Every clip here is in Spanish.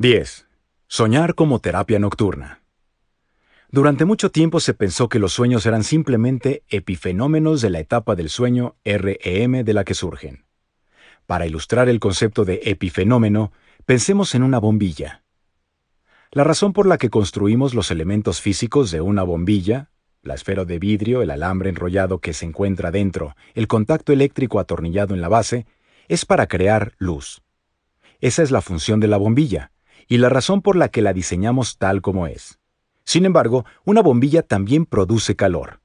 10. Soñar como terapia nocturna. Durante mucho tiempo se pensó que los sueños eran simplemente epifenómenos de la etapa del sueño REM de la que surgen. Para ilustrar el concepto de epifenómeno, pensemos en una bombilla. La razón por la que construimos los elementos físicos de una bombilla, la esfera de vidrio, el alambre enrollado que se encuentra dentro, el contacto eléctrico atornillado en la base, es para crear luz. Esa es la función de la bombilla, y la razón por la que la diseñamos tal como es. Sin embargo, una bombilla también produce calor.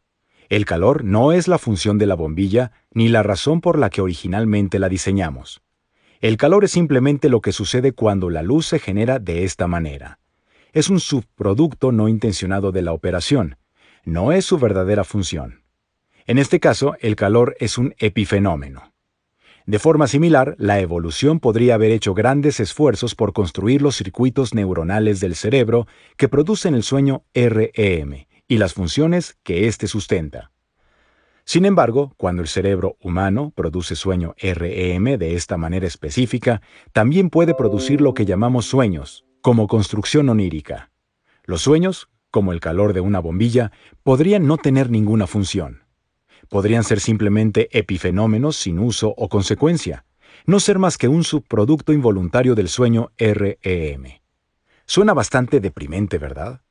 El calor no es la función de la bombilla ni la razón por la que originalmente la diseñamos. El calor es simplemente lo que sucede cuando la luz se genera de esta manera. Es un subproducto no intencionado de la operación, no es su verdadera función. En este caso, el calor es un epifenómeno. De forma similar, la evolución podría haber hecho grandes esfuerzos por construir los circuitos neuronales del cerebro que producen el sueño REM y las funciones que éste sustenta. Sin embargo, cuando el cerebro humano produce sueño REM de esta manera específica, también puede producir lo que llamamos sueños, como construcción onírica. Los sueños, como el calor de una bombilla, podrían no tener ninguna función podrían ser simplemente epifenómenos sin uso o consecuencia, no ser más que un subproducto involuntario del sueño REM. Suena bastante deprimente, ¿verdad?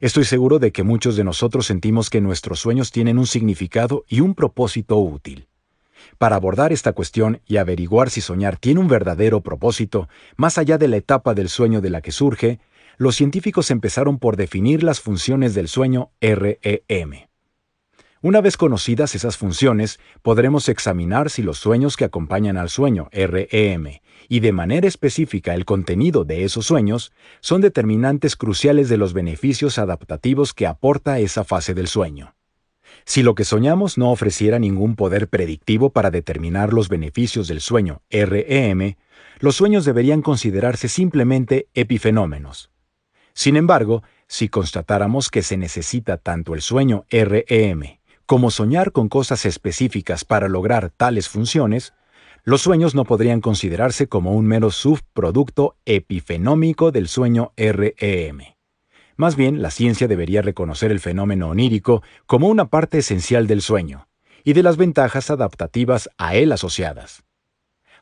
Estoy seguro de que muchos de nosotros sentimos que nuestros sueños tienen un significado y un propósito útil. Para abordar esta cuestión y averiguar si soñar tiene un verdadero propósito, más allá de la etapa del sueño de la que surge, los científicos empezaron por definir las funciones del sueño REM. Una vez conocidas esas funciones, podremos examinar si los sueños que acompañan al sueño REM y de manera específica el contenido de esos sueños son determinantes cruciales de los beneficios adaptativos que aporta esa fase del sueño. Si lo que soñamos no ofreciera ningún poder predictivo para determinar los beneficios del sueño REM, los sueños deberían considerarse simplemente epifenómenos. Sin embargo, si constatáramos que se necesita tanto el sueño REM como soñar con cosas específicas para lograr tales funciones, los sueños no podrían considerarse como un mero subproducto epifenómico del sueño REM. Más bien, la ciencia debería reconocer el fenómeno onírico como una parte esencial del sueño y de las ventajas adaptativas a él asociadas.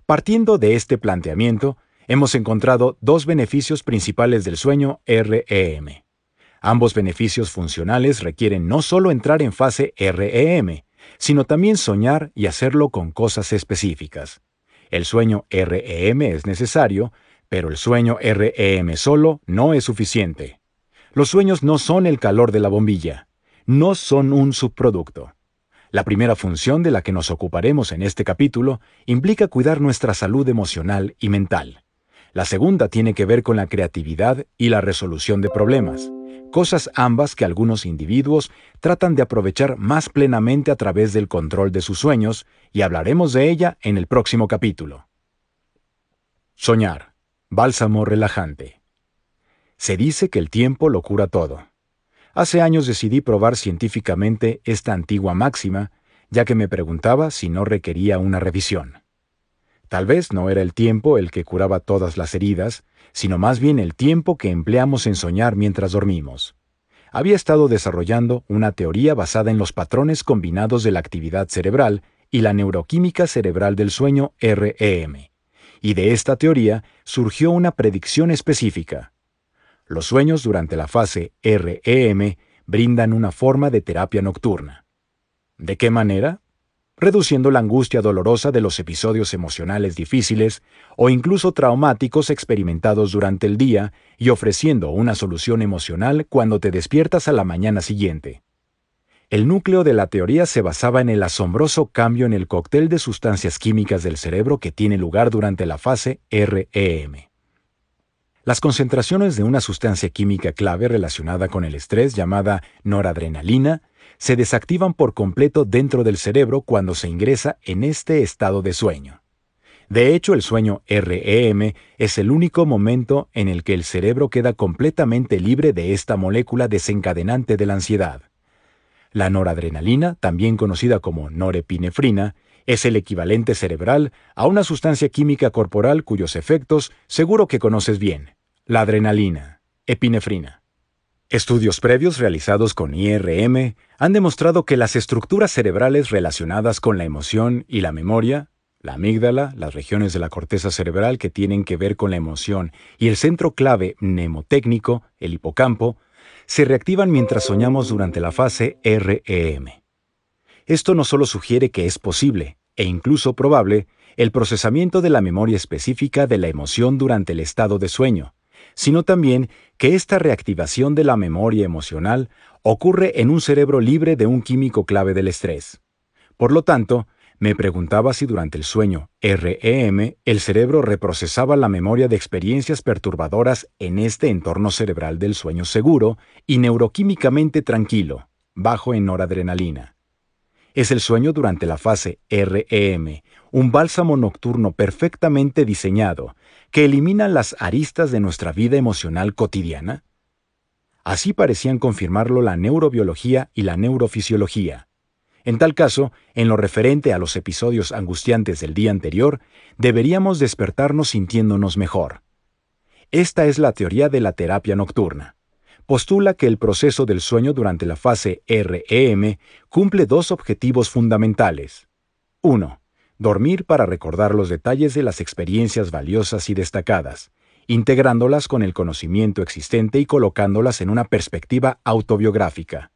Partiendo de este planteamiento, hemos encontrado dos beneficios principales del sueño REM. Ambos beneficios funcionales requieren no solo entrar en fase REM, sino también soñar y hacerlo con cosas específicas. El sueño REM es necesario, pero el sueño REM solo no es suficiente. Los sueños no son el calor de la bombilla, no son un subproducto. La primera función de la que nos ocuparemos en este capítulo implica cuidar nuestra salud emocional y mental. La segunda tiene que ver con la creatividad y la resolución de problemas cosas ambas que algunos individuos tratan de aprovechar más plenamente a través del control de sus sueños, y hablaremos de ella en el próximo capítulo. Soñar. Bálsamo relajante. Se dice que el tiempo lo cura todo. Hace años decidí probar científicamente esta antigua máxima, ya que me preguntaba si no requería una revisión. Tal vez no era el tiempo el que curaba todas las heridas, sino más bien el tiempo que empleamos en soñar mientras dormimos. Había estado desarrollando una teoría basada en los patrones combinados de la actividad cerebral y la neuroquímica cerebral del sueño REM. Y de esta teoría surgió una predicción específica. Los sueños durante la fase REM brindan una forma de terapia nocturna. ¿De qué manera? Reduciendo la angustia dolorosa de los episodios emocionales difíciles o incluso traumáticos experimentados durante el día y ofreciendo una solución emocional cuando te despiertas a la mañana siguiente. El núcleo de la teoría se basaba en el asombroso cambio en el cóctel de sustancias químicas del cerebro que tiene lugar durante la fase REM. Las concentraciones de una sustancia química clave relacionada con el estrés llamada noradrenalina se desactivan por completo dentro del cerebro cuando se ingresa en este estado de sueño. De hecho, el sueño REM es el único momento en el que el cerebro queda completamente libre de esta molécula desencadenante de la ansiedad. La noradrenalina, también conocida como norepinefrina, es el equivalente cerebral a una sustancia química corporal cuyos efectos seguro que conoces bien, La adrenalina, epinefrina. Estudios previos realizados con IRM han demostrado que las estructuras cerebrales relacionadas con la emoción y la memoria, la amígdala, las regiones de la corteza cerebral que tienen que ver con la emoción y el centro clave mnemotécnico, el hipocampo, se reactivan mientras soñamos durante la fase REM. Esto no solo sugiere que es posible, e incluso probable, el procesamiento de la memoria específica de la emoción durante el estado de sueño, sino también que esta reactivación de la memoria emocional ocurre en un cerebro libre de un químico clave del estrés. Por lo tanto, me preguntaba si durante el sueño REM el cerebro reprocesaba la memoria de experiencias perturbadoras en este entorno cerebral del sueño seguro y neuroquímicamente tranquilo, bajo en noradrenalina. Es el sueño durante la fase REM, un bálsamo nocturno perfectamente diseñado que elimina las aristas de nuestra vida emocional cotidiana? Así parecían confirmarlo la neurobiología y la neurofisiología. En tal caso, en lo referente a los episodios angustiantes del día anterior, deberíamos despertarnos sintiéndonos mejor. Esta es la teoría de la terapia nocturna. Postula que el proceso del sueño durante la fase REM cumple dos objetivos fundamentales. 1 dormir para recordar los detalles de las experiencias valiosas y destacadas, integrándolas con el conocimiento existente y colocándolas en una perspectiva autobiográfica.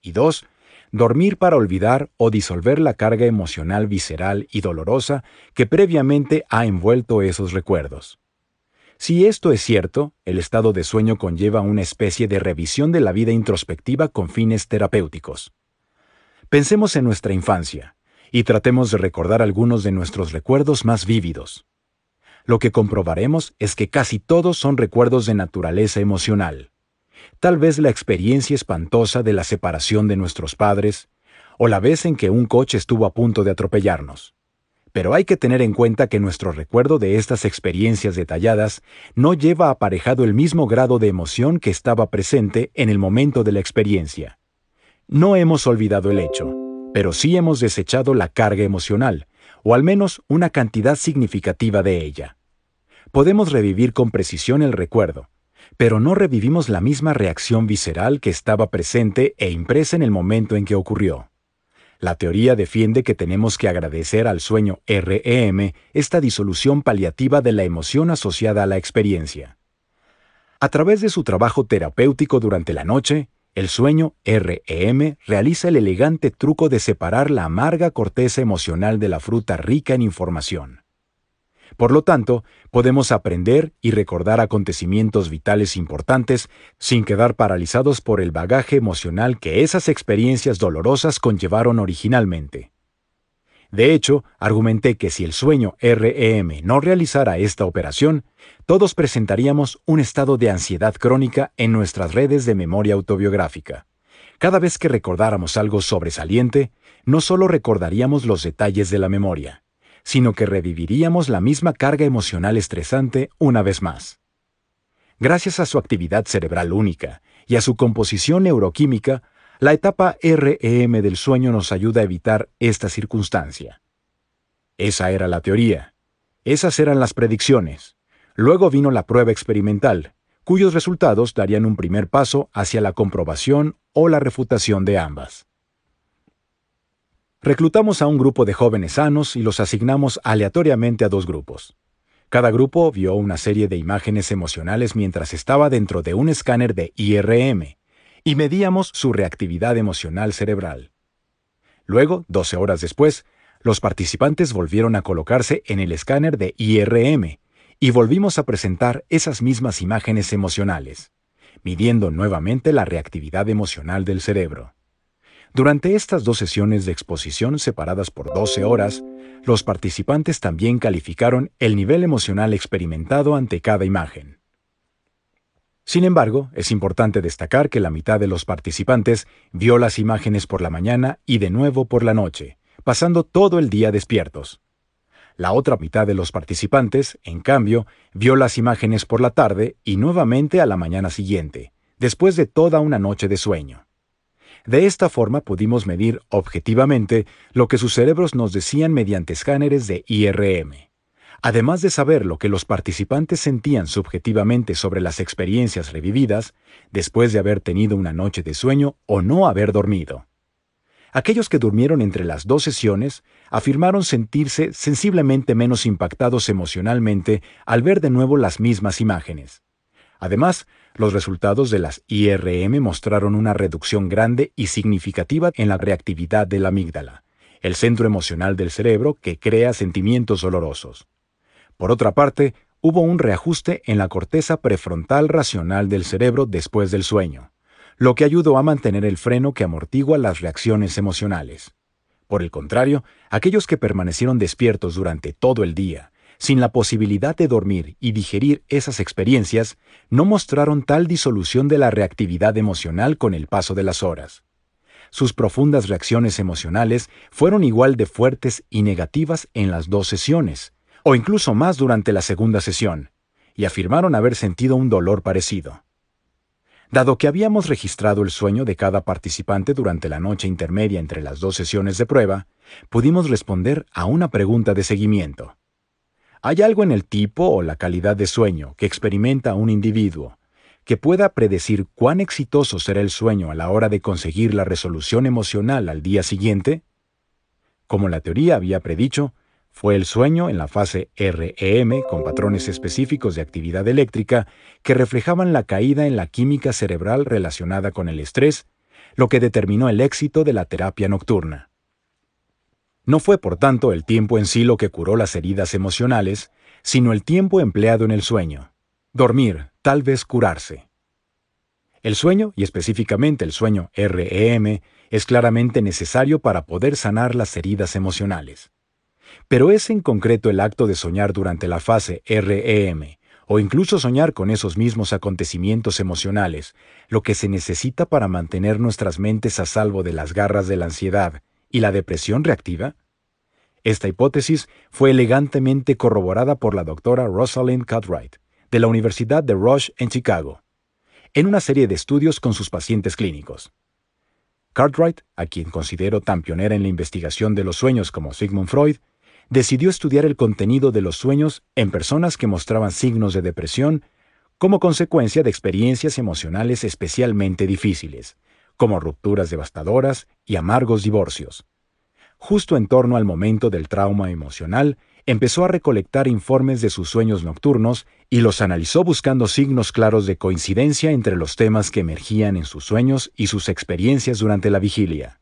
Y dos, dormir para olvidar o disolver la carga emocional visceral y dolorosa que previamente ha envuelto esos recuerdos. Si esto es cierto, el estado de sueño conlleva una especie de revisión de la vida introspectiva con fines terapéuticos. Pensemos en nuestra infancia, y tratemos de recordar algunos de nuestros recuerdos más vívidos. Lo que comprobaremos es que casi todos son recuerdos de naturaleza emocional. Tal vez la experiencia espantosa de la separación de nuestros padres, o la vez en que un coche estuvo a punto de atropellarnos. Pero hay que tener en cuenta que nuestro recuerdo de estas experiencias detalladas no lleva aparejado el mismo grado de emoción que estaba presente en el momento de la experiencia. No hemos olvidado el hecho pero sí hemos desechado la carga emocional, o al menos una cantidad significativa de ella. Podemos revivir con precisión el recuerdo, pero no revivimos la misma reacción visceral que estaba presente e impresa en el momento en que ocurrió. La teoría defiende que tenemos que agradecer al sueño REM esta disolución paliativa de la emoción asociada a la experiencia. A través de su trabajo terapéutico durante la noche, el sueño REM realiza el elegante truco de separar la amarga corteza emocional de la fruta rica en información. Por lo tanto, podemos aprender y recordar acontecimientos vitales importantes sin quedar paralizados por el bagaje emocional que esas experiencias dolorosas conllevaron originalmente. De hecho, argumenté que si el sueño REM no realizara esta operación, todos presentaríamos un estado de ansiedad crónica en nuestras redes de memoria autobiográfica. Cada vez que recordáramos algo sobresaliente, no solo recordaríamos los detalles de la memoria, sino que reviviríamos la misma carga emocional estresante una vez más. Gracias a su actividad cerebral única y a su composición neuroquímica, la etapa REM del sueño nos ayuda a evitar esta circunstancia. Esa era la teoría. Esas eran las predicciones. Luego vino la prueba experimental, cuyos resultados darían un primer paso hacia la comprobación o la refutación de ambas. Reclutamos a un grupo de jóvenes sanos y los asignamos aleatoriamente a dos grupos. Cada grupo vio una serie de imágenes emocionales mientras estaba dentro de un escáner de IRM, y medíamos su reactividad emocional cerebral. Luego, 12 horas después, los participantes volvieron a colocarse en el escáner de IRM y volvimos a presentar esas mismas imágenes emocionales, midiendo nuevamente la reactividad emocional del cerebro. Durante estas dos sesiones de exposición separadas por 12 horas, los participantes también calificaron el nivel emocional experimentado ante cada imagen. Sin embargo, es importante destacar que la mitad de los participantes vio las imágenes por la mañana y de nuevo por la noche, pasando todo el día despiertos. La otra mitad de los participantes, en cambio, vio las imágenes por la tarde y nuevamente a la mañana siguiente, después de toda una noche de sueño. De esta forma pudimos medir objetivamente lo que sus cerebros nos decían mediante escáneres de IRM Además de saber lo que los participantes sentían subjetivamente sobre las experiencias revividas, después de haber tenido una noche de sueño o no haber dormido. Aquellos que durmieron entre las dos sesiones afirmaron sentirse sensiblemente menos impactados emocionalmente al ver de nuevo las mismas imágenes. Además, los resultados de las IRM mostraron una reducción grande y significativa en la reactividad de la amígdala, el centro emocional del cerebro que crea sentimientos dolorosos. Por otra parte, hubo un reajuste en la corteza prefrontal racional del cerebro después del sueño lo que ayudó a mantener el freno que amortigua las reacciones emocionales. Por el contrario, aquellos que permanecieron despiertos durante todo el día, sin la posibilidad de dormir y digerir esas experiencias, no mostraron tal disolución de la reactividad emocional con el paso de las horas. Sus profundas reacciones emocionales fueron igual de fuertes y negativas en las dos sesiones, o incluso más durante la segunda sesión, y afirmaron haber sentido un dolor parecido. Dado que habíamos registrado el sueño de cada participante durante la noche intermedia entre las dos sesiones de prueba, pudimos responder a una pregunta de seguimiento. ¿Hay algo en el tipo o la calidad de sueño que experimenta un individuo que pueda predecir cuán exitoso será el sueño a la hora de conseguir la resolución emocional al día siguiente? Como la teoría había predicho, fue el sueño en la fase REM con patrones específicos de actividad eléctrica que reflejaban la caída en la química cerebral relacionada con el estrés, lo que determinó el éxito de la terapia nocturna. No fue, por tanto, el tiempo en sí lo que curó las heridas emocionales, sino el tiempo empleado en el sueño. Dormir, tal vez curarse. El sueño, y específicamente el sueño REM, es claramente necesario para poder sanar las heridas emocionales. Pero es en concreto el acto de soñar durante la fase REM, o incluso soñar con esos mismos acontecimientos emocionales, lo que se necesita para mantener nuestras mentes a salvo de las garras de la ansiedad y la depresión reactiva? Esta hipótesis fue elegantemente corroborada por la doctora Rosalind Cartwright, de la Universidad de Rush en Chicago, en una serie de estudios con sus pacientes clínicos. Cartwright, a quien considero tan pionera en la investigación de los sueños como Sigmund Freud, decidió estudiar el contenido de los sueños en personas que mostraban signos de depresión como consecuencia de experiencias emocionales especialmente difíciles, como rupturas devastadoras y amargos divorcios. Justo en torno al momento del trauma emocional, empezó a recolectar informes de sus sueños nocturnos y los analizó buscando signos claros de coincidencia entre los temas que emergían en sus sueños y sus experiencias durante la vigilia.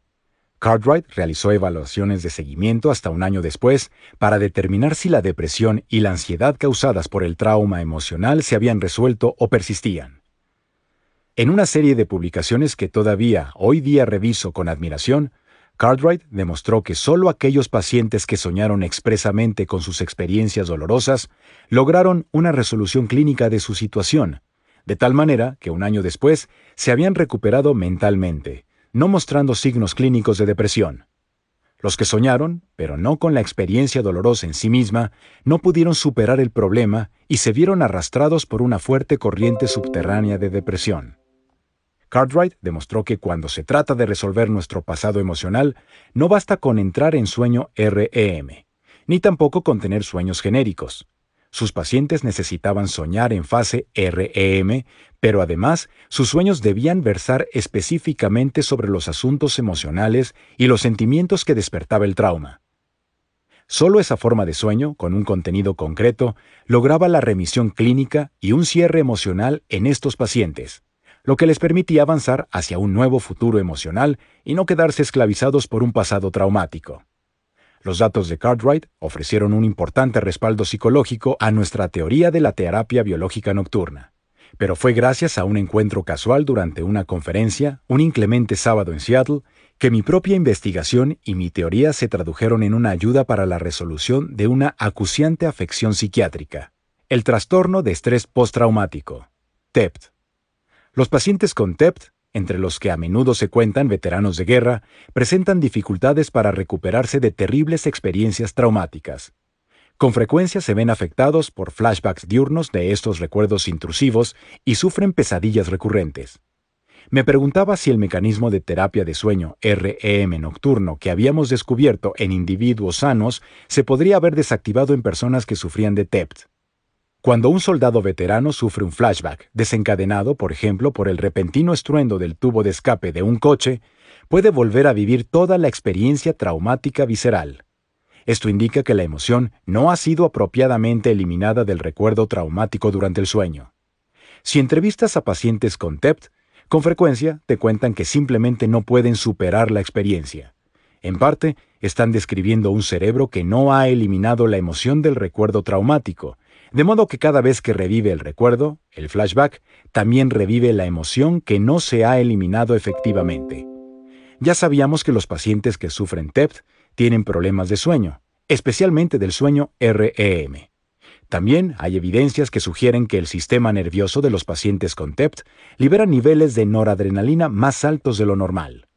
Cartwright realizó evaluaciones de seguimiento hasta un año después para determinar si la depresión y la ansiedad causadas por el trauma emocional se habían resuelto o persistían. En una serie de publicaciones que todavía hoy día reviso con admiración, Cartwright demostró que solo aquellos pacientes que soñaron expresamente con sus experiencias dolorosas lograron una resolución clínica de su situación, de tal manera que un año después se habían recuperado mentalmente, no mostrando signos clínicos de depresión. Los que soñaron, pero no con la experiencia dolorosa en sí misma, no pudieron superar el problema y se vieron arrastrados por una fuerte corriente subterránea de depresión. Cartwright demostró que cuando se trata de resolver nuestro pasado emocional, no basta con entrar en sueño REM, ni tampoco con tener sueños genéricos. Sus pacientes necesitaban soñar en fase REM, pero además sus sueños debían versar específicamente sobre los asuntos emocionales y los sentimientos que despertaba el trauma. Solo esa forma de sueño, con un contenido concreto, lograba la remisión clínica y un cierre emocional en estos pacientes, lo que les permitía avanzar hacia un nuevo futuro emocional y no quedarse esclavizados por un pasado traumático. Los datos de Cartwright ofrecieron un importante respaldo psicológico a nuestra teoría de la terapia biológica nocturna. Pero fue gracias a un encuentro casual durante una conferencia, un inclemente sábado en Seattle, que mi propia investigación y mi teoría se tradujeron en una ayuda para la resolución de una acuciante afección psiquiátrica, el trastorno de estrés postraumático, TEPT. Los pacientes con TEPT entre los que a menudo se cuentan veteranos de guerra, presentan dificultades para recuperarse de terribles experiencias traumáticas. Con frecuencia se ven afectados por flashbacks diurnos de estos recuerdos intrusivos y sufren pesadillas recurrentes. Me preguntaba si el mecanismo de terapia de sueño REM nocturno que habíamos descubierto en individuos sanos se podría haber desactivado en personas que sufrían de TEPT. Cuando un soldado veterano sufre un flashback, desencadenado, por ejemplo, por el repentino estruendo del tubo de escape de un coche, puede volver a vivir toda la experiencia traumática visceral. Esto indica que la emoción no ha sido apropiadamente eliminada del recuerdo traumático durante el sueño. Si entrevistas a pacientes con TEPT, con frecuencia te cuentan que simplemente no pueden superar la experiencia. En parte, están describiendo un cerebro que no ha eliminado la emoción del recuerdo traumático, de modo que cada vez que revive el recuerdo, el flashback, también revive la emoción que no se ha eliminado efectivamente. Ya sabíamos que los pacientes que sufren TEPT tienen problemas de sueño, especialmente del sueño REM. También hay evidencias que sugieren que el sistema nervioso de los pacientes con TEPT libera niveles de noradrenalina más altos de lo normal.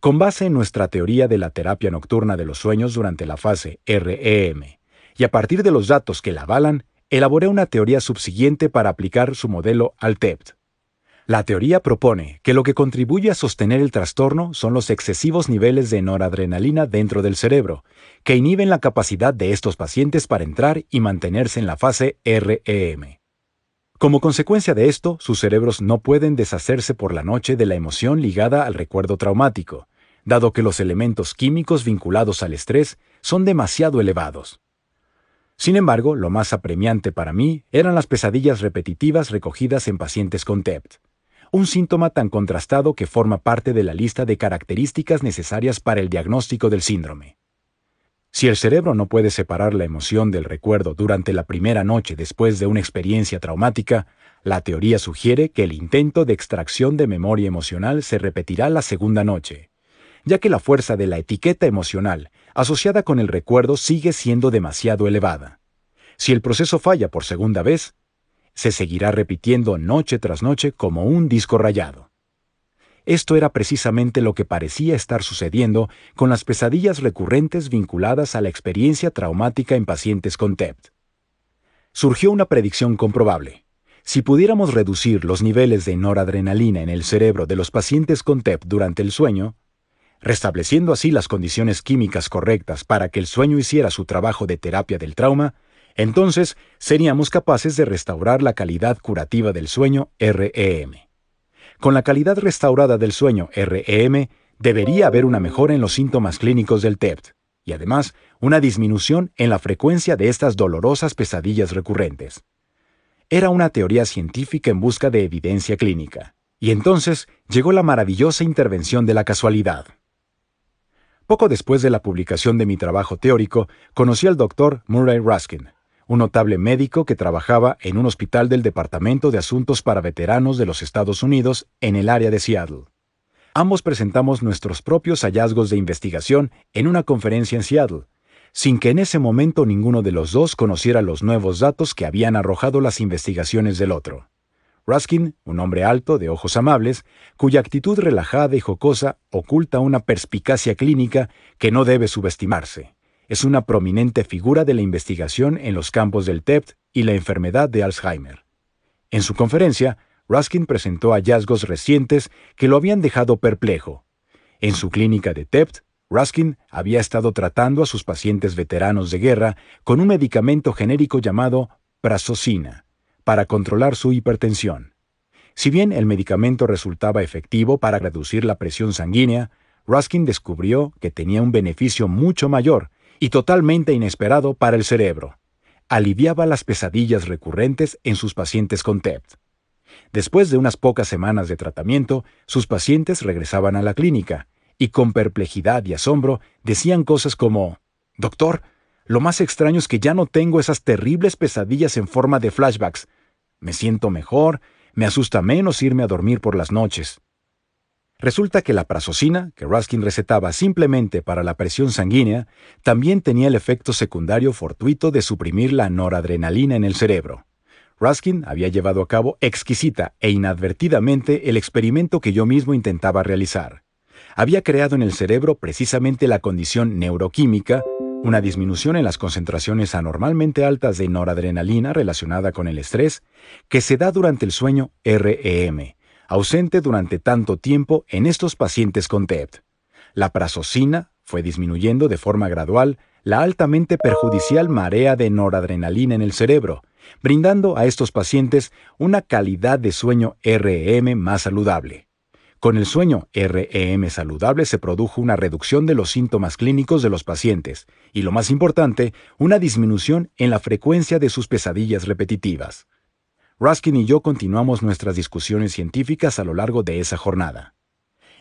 Con base en nuestra teoría de la terapia nocturna de los sueños durante la fase REM, y a partir de los datos que la avalan, elaboré una teoría subsiguiente para aplicar su modelo al TEPT. La teoría propone que lo que contribuye a sostener el trastorno son los excesivos niveles de noradrenalina dentro del cerebro, que inhiben la capacidad de estos pacientes para entrar y mantenerse en la fase REM. Como consecuencia de esto, sus cerebros no pueden deshacerse por la noche de la emoción ligada al recuerdo traumático, dado que los elementos químicos vinculados al estrés son demasiado elevados. Sin embargo, lo más apremiante para mí eran las pesadillas repetitivas recogidas en pacientes con TEPT un síntoma tan contrastado que forma parte de la lista de características necesarias para el diagnóstico del síndrome. Si el cerebro no puede separar la emoción del recuerdo durante la primera noche después de una experiencia traumática, la teoría sugiere que el intento de extracción de memoria emocional se repetirá la segunda noche, ya que la fuerza de la etiqueta emocional asociada con el recuerdo sigue siendo demasiado elevada. Si el proceso falla por segunda vez, se seguirá repitiendo noche tras noche como un disco rayado. Esto era precisamente lo que parecía estar sucediendo con las pesadillas recurrentes vinculadas a la experiencia traumática en pacientes con TEPT. Surgió una predicción comprobable. Si pudiéramos reducir los niveles de noradrenalina en el cerebro de los pacientes con TEPT durante el sueño, restableciendo así las condiciones químicas correctas para que el sueño hiciera su trabajo de terapia del trauma, entonces seríamos capaces de restaurar la calidad curativa del sueño REM. Con la calidad restaurada del sueño REM, debería haber una mejora en los síntomas clínicos del TEPT y además una disminución en la frecuencia de estas dolorosas pesadillas recurrentes. Era una teoría científica en busca de evidencia clínica, y entonces llegó la maravillosa intervención de la casualidad. Poco después de la publicación de mi trabajo teórico, conocí al doctor Murray Ruskin, un notable médico que trabajaba en un hospital del Departamento de Asuntos para Veteranos de los Estados Unidos en el área de Seattle. Ambos presentamos nuestros propios hallazgos de investigación en una conferencia en Seattle, sin que en ese momento ninguno de los dos conociera los nuevos datos que habían arrojado las investigaciones del otro. Ruskin, un hombre alto, de ojos amables, cuya actitud relajada y jocosa oculta una perspicacia clínica que no debe subestimarse es una prominente figura de la investigación en los campos del TEPT y la enfermedad de Alzheimer. En su conferencia, Ruskin presentó hallazgos recientes que lo habían dejado perplejo. En su clínica de TEPT, Ruskin había estado tratando a sus pacientes veteranos de guerra con un medicamento genérico llamado prazosina para controlar su hipertensión. Si bien el medicamento resultaba efectivo para reducir la presión sanguínea, Ruskin descubrió que tenía un beneficio mucho mayor y totalmente inesperado para el cerebro. Aliviaba las pesadillas recurrentes en sus pacientes con TEPT. Después de unas pocas semanas de tratamiento, sus pacientes regresaban a la clínica y con perplejidad y asombro decían cosas como, Doctor, lo más extraño es que ya no tengo esas terribles pesadillas en forma de flashbacks. Me siento mejor, me asusta menos irme a dormir por las noches. Resulta que la prazosina, que Ruskin recetaba simplemente para la presión sanguínea, también tenía el efecto secundario fortuito de suprimir la noradrenalina en el cerebro. Ruskin había llevado a cabo exquisita e inadvertidamente el experimento que yo mismo intentaba realizar. Había creado en el cerebro precisamente la condición neuroquímica, una disminución en las concentraciones anormalmente altas de noradrenalina relacionada con el estrés, que se da durante el sueño REM, ausente durante tanto tiempo en estos pacientes con TEPT. La prazosina fue disminuyendo de forma gradual la altamente perjudicial marea de noradrenalina en el cerebro, brindando a estos pacientes una calidad de sueño REM más saludable. Con el sueño REM saludable se produjo una reducción de los síntomas clínicos de los pacientes y, lo más importante, una disminución en la frecuencia de sus pesadillas repetitivas. Ruskin y yo continuamos nuestras discusiones científicas a lo largo de esa jornada.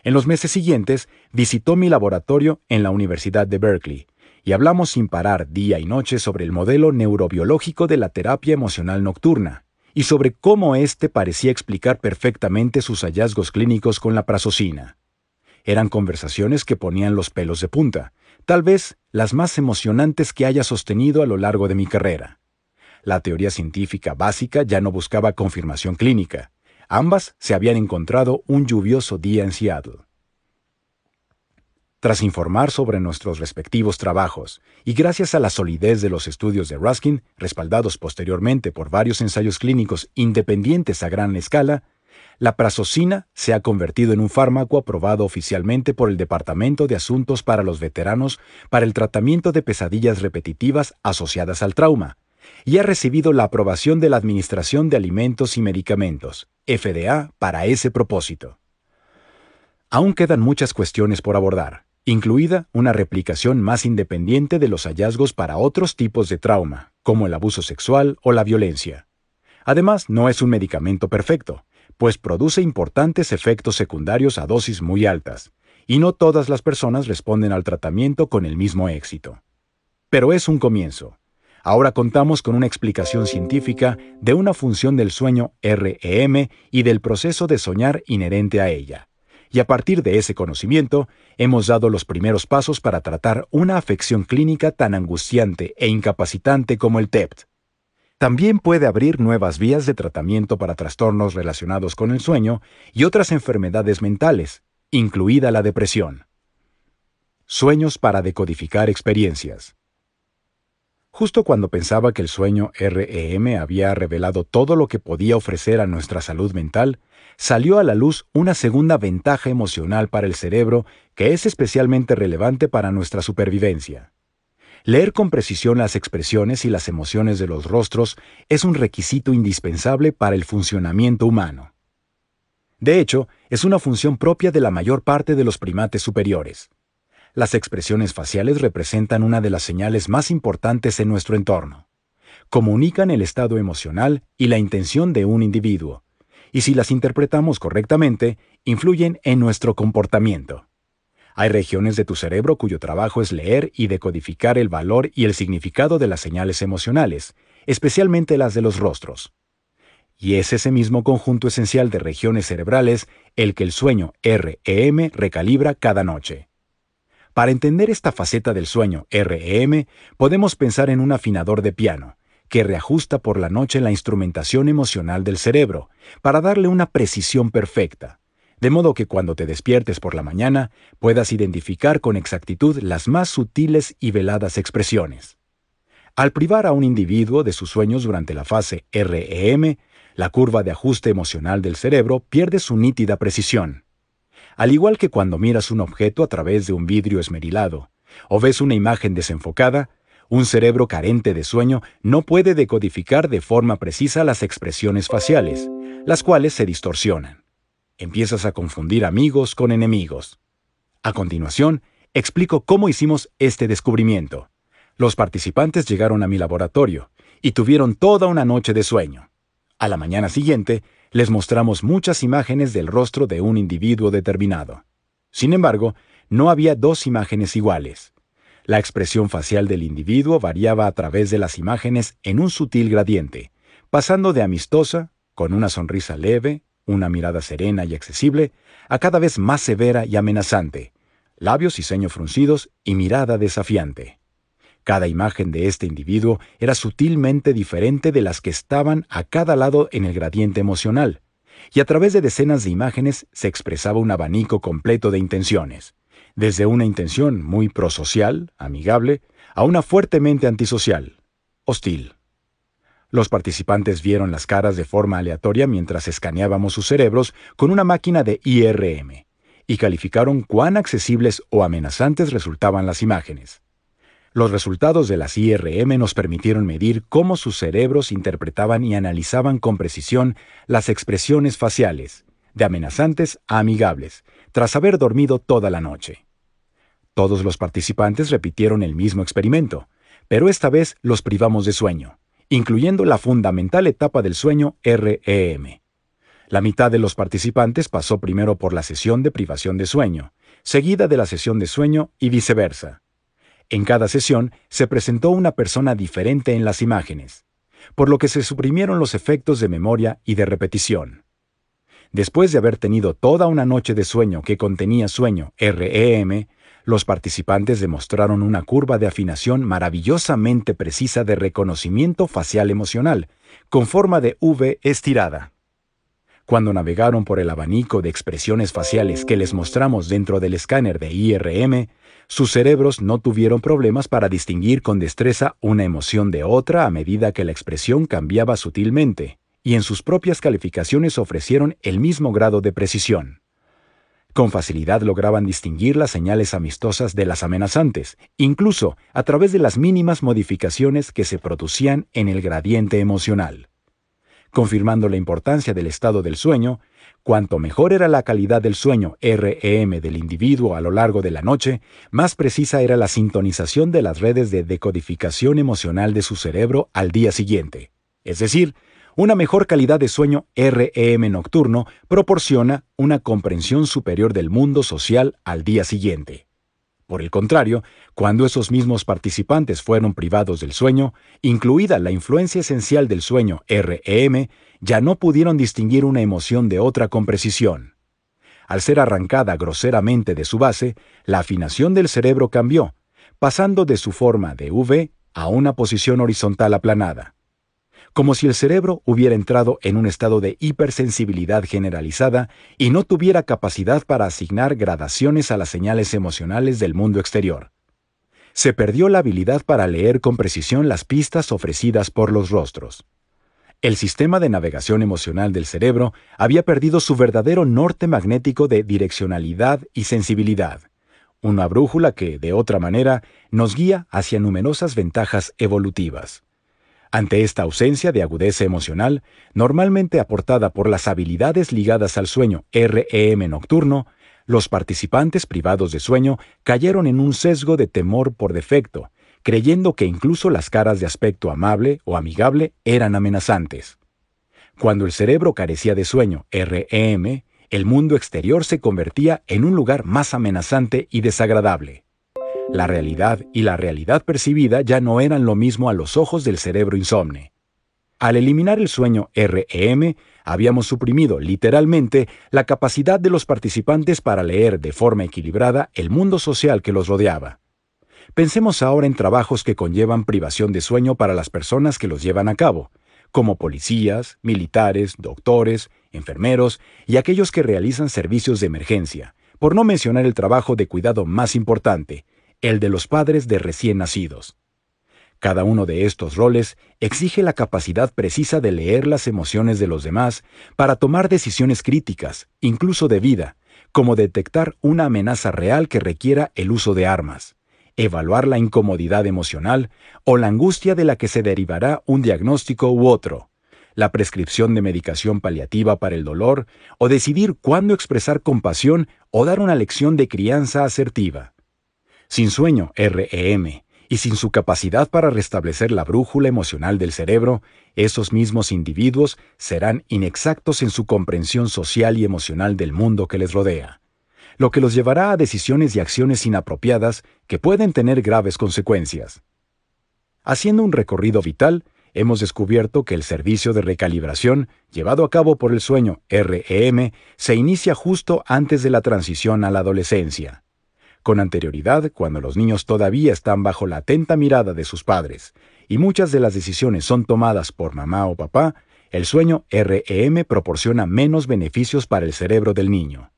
En los meses siguientes, visitó mi laboratorio en la Universidad de Berkeley y hablamos sin parar día y noche sobre el modelo neurobiológico de la terapia emocional nocturna y sobre cómo éste parecía explicar perfectamente sus hallazgos clínicos con la prazosina. Eran conversaciones que ponían los pelos de punta, tal vez las más emocionantes que haya sostenido a lo largo de mi carrera. La teoría científica básica ya no buscaba confirmación clínica. Ambas se habían encontrado un lluvioso día en Seattle. Tras informar sobre nuestros respectivos trabajos, y gracias a la solidez de los estudios de Ruskin, respaldados posteriormente por varios ensayos clínicos independientes a gran escala, la prazosina se ha convertido en un fármaco aprobado oficialmente por el Departamento de Asuntos para los Veteranos para el tratamiento de pesadillas repetitivas asociadas al trauma, y ha recibido la aprobación de la Administración de Alimentos y Medicamentos, FDA, para ese propósito. Aún quedan muchas cuestiones por abordar incluida una replicación más independiente de los hallazgos para otros tipos de trauma, como el abuso sexual o la violencia. Además, no es un medicamento perfecto, pues produce importantes efectos secundarios a dosis muy altas, y no todas las personas responden al tratamiento con el mismo éxito. Pero es un comienzo. Ahora contamos con una explicación científica de una función del sueño REM y del proceso de soñar inherente a ella y a partir de ese conocimiento hemos dado los primeros pasos para tratar una afección clínica tan angustiante e incapacitante como el TEPT. También puede abrir nuevas vías de tratamiento para trastornos relacionados con el sueño y otras enfermedades mentales, incluida la depresión. Sueños para decodificar experiencias. Justo cuando pensaba que el sueño REM había revelado todo lo que podía ofrecer a nuestra salud mental, salió a la luz una segunda ventaja emocional para el cerebro que es especialmente relevante para nuestra supervivencia. Leer con precisión las expresiones y las emociones de los rostros es un requisito indispensable para el funcionamiento humano. De hecho, es una función propia de la mayor parte de los primates superiores. Las expresiones faciales representan una de las señales más importantes en nuestro entorno. Comunican el estado emocional y la intención de un individuo, y si las interpretamos correctamente, influyen en nuestro comportamiento. Hay regiones de tu cerebro cuyo trabajo es leer y decodificar el valor y el significado de las señales emocionales, especialmente las de los rostros. Y es ese mismo conjunto esencial de regiones cerebrales el que el sueño REM recalibra cada noche. Para entender esta faceta del sueño REM, podemos pensar en un afinador de piano, que reajusta por la noche la instrumentación emocional del cerebro para darle una precisión perfecta, de modo que cuando te despiertes por la mañana puedas identificar con exactitud las más sutiles y veladas expresiones. Al privar a un individuo de sus sueños durante la fase REM, la curva de ajuste emocional del cerebro pierde su nítida precisión. Al igual que cuando miras un objeto a través de un vidrio esmerilado, o ves una imagen desenfocada, un cerebro carente de sueño no puede decodificar de forma precisa las expresiones faciales, las cuales se distorsionan. Empiezas a confundir amigos con enemigos. A continuación, explico cómo hicimos este descubrimiento. Los participantes llegaron a mi laboratorio y tuvieron toda una noche de sueño. A la mañana siguiente, les mostramos muchas imágenes del rostro de un individuo determinado. Sin embargo, no había dos imágenes iguales. La expresión facial del individuo variaba a través de las imágenes en un sutil gradiente, pasando de amistosa, con una sonrisa leve, una mirada serena y accesible, a cada vez más severa y amenazante, labios y ceño fruncidos y mirada desafiante. Cada imagen de este individuo era sutilmente diferente de las que estaban a cada lado en el gradiente emocional, y a través de decenas de imágenes se expresaba un abanico completo de intenciones, desde una intención muy prosocial, amigable, a una fuertemente antisocial, hostil. Los participantes vieron las caras de forma aleatoria mientras escaneábamos sus cerebros con una máquina de IRM y calificaron cuán accesibles o amenazantes resultaban las imágenes. Los resultados de las IRM nos permitieron medir cómo sus cerebros interpretaban y analizaban con precisión las expresiones faciales, de amenazantes a amigables, tras haber dormido toda la noche. Todos los participantes repitieron el mismo experimento, pero esta vez los privamos de sueño, incluyendo la fundamental etapa del sueño REM. La mitad de los participantes pasó primero por la sesión de privación de sueño, seguida de la sesión de sueño y viceversa. En cada sesión se presentó una persona diferente en las imágenes, por lo que se suprimieron los efectos de memoria y de repetición. Después de haber tenido toda una noche de sueño que contenía sueño REM, los participantes demostraron una curva de afinación maravillosamente precisa de reconocimiento facial emocional, con forma de V estirada. Cuando navegaron por el abanico de expresiones faciales que les mostramos dentro del escáner de IRM, sus cerebros no tuvieron problemas para distinguir con destreza una emoción de otra a medida que la expresión cambiaba sutilmente, y en sus propias calificaciones ofrecieron el mismo grado de precisión. Con facilidad lograban distinguir las señales amistosas de las amenazantes, incluso a través de las mínimas modificaciones que se producían en el gradiente emocional. Confirmando la importancia del estado del sueño, Cuanto mejor era la calidad del sueño REM del individuo a lo largo de la noche, más precisa era la sintonización de las redes de decodificación emocional de su cerebro al día siguiente. Es decir, una mejor calidad de sueño REM nocturno proporciona una comprensión superior del mundo social al día siguiente. Por el contrario, cuando esos mismos participantes fueron privados del sueño, incluida la influencia esencial del sueño REM, ya no pudieron distinguir una emoción de otra con precisión. Al ser arrancada groseramente de su base, la afinación del cerebro cambió, pasando de su forma de V a una posición horizontal aplanada como si el cerebro hubiera entrado en un estado de hipersensibilidad generalizada y no tuviera capacidad para asignar gradaciones a las señales emocionales del mundo exterior. Se perdió la habilidad para leer con precisión las pistas ofrecidas por los rostros. El sistema de navegación emocional del cerebro había perdido su verdadero norte magnético de direccionalidad y sensibilidad, una brújula que, de otra manera, nos guía hacia numerosas ventajas evolutivas. Ante esta ausencia de agudeza emocional, normalmente aportada por las habilidades ligadas al sueño REM nocturno, los participantes privados de sueño cayeron en un sesgo de temor por defecto, creyendo que incluso las caras de aspecto amable o amigable eran amenazantes. Cuando el cerebro carecía de sueño REM, el mundo exterior se convertía en un lugar más amenazante y desagradable. La realidad y la realidad percibida ya no eran lo mismo a los ojos del cerebro insomne. Al eliminar el sueño REM, habíamos suprimido literalmente la capacidad de los participantes para leer de forma equilibrada el mundo social que los rodeaba. Pensemos ahora en trabajos que conllevan privación de sueño para las personas que los llevan a cabo, como policías, militares, doctores, enfermeros y aquellos que realizan servicios de emergencia, por no mencionar el trabajo de cuidado más importante, el de los padres de recién nacidos. Cada uno de estos roles exige la capacidad precisa de leer las emociones de los demás para tomar decisiones críticas, incluso de vida, como detectar una amenaza real que requiera el uso de armas, evaluar la incomodidad emocional o la angustia de la que se derivará un diagnóstico u otro, la prescripción de medicación paliativa para el dolor o decidir cuándo expresar compasión o dar una lección de crianza asertiva. Sin sueño, REM, y sin su capacidad para restablecer la brújula emocional del cerebro, esos mismos individuos serán inexactos en su comprensión social y emocional del mundo que les rodea, lo que los llevará a decisiones y acciones inapropiadas que pueden tener graves consecuencias. Haciendo un recorrido vital, hemos descubierto que el servicio de recalibración llevado a cabo por el sueño REM se inicia justo antes de la transición a la adolescencia con anterioridad cuando los niños todavía están bajo la atenta mirada de sus padres, y muchas de las decisiones son tomadas por mamá o papá, el sueño REM proporciona menos beneficios para el cerebro del niño.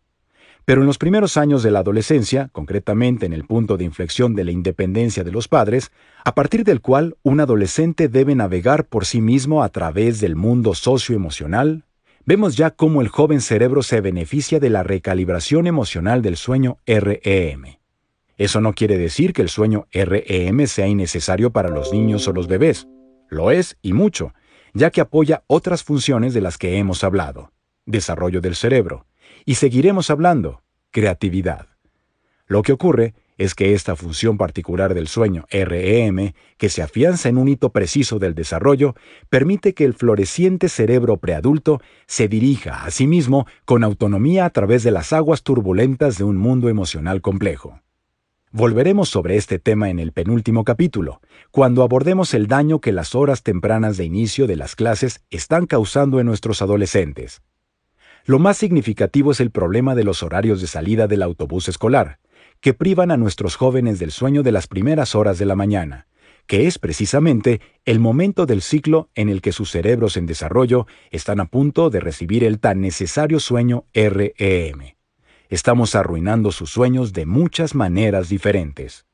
Pero en los primeros años de la adolescencia, concretamente en el punto de inflexión de la independencia de los padres, a partir del cual un adolescente debe navegar por sí mismo a través del mundo socioemocional, vemos ya cómo el joven cerebro se beneficia de la recalibración emocional del sueño REM. Eso no quiere decir que el sueño REM sea innecesario para los niños o los bebés. Lo es y mucho, ya que apoya otras funciones de las que hemos hablado. Desarrollo del cerebro, y seguiremos hablando, creatividad. Lo que ocurre es que esta función particular del sueño REM, que se afianza en un hito preciso del desarrollo, permite que el floreciente cerebro preadulto se dirija a sí mismo con autonomía a través de las aguas turbulentas de un mundo emocional complejo. Volveremos sobre este tema en el penúltimo capítulo, cuando abordemos el daño que las horas tempranas de inicio de las clases están causando en nuestros adolescentes. Lo más significativo es el problema de los horarios de salida del autobús escolar, que privan a nuestros jóvenes del sueño de las primeras horas de la mañana, que es precisamente el momento del ciclo en el que sus cerebros en desarrollo están a punto de recibir el tan necesario sueño REM. Estamos arruinando sus sueños de muchas maneras diferentes.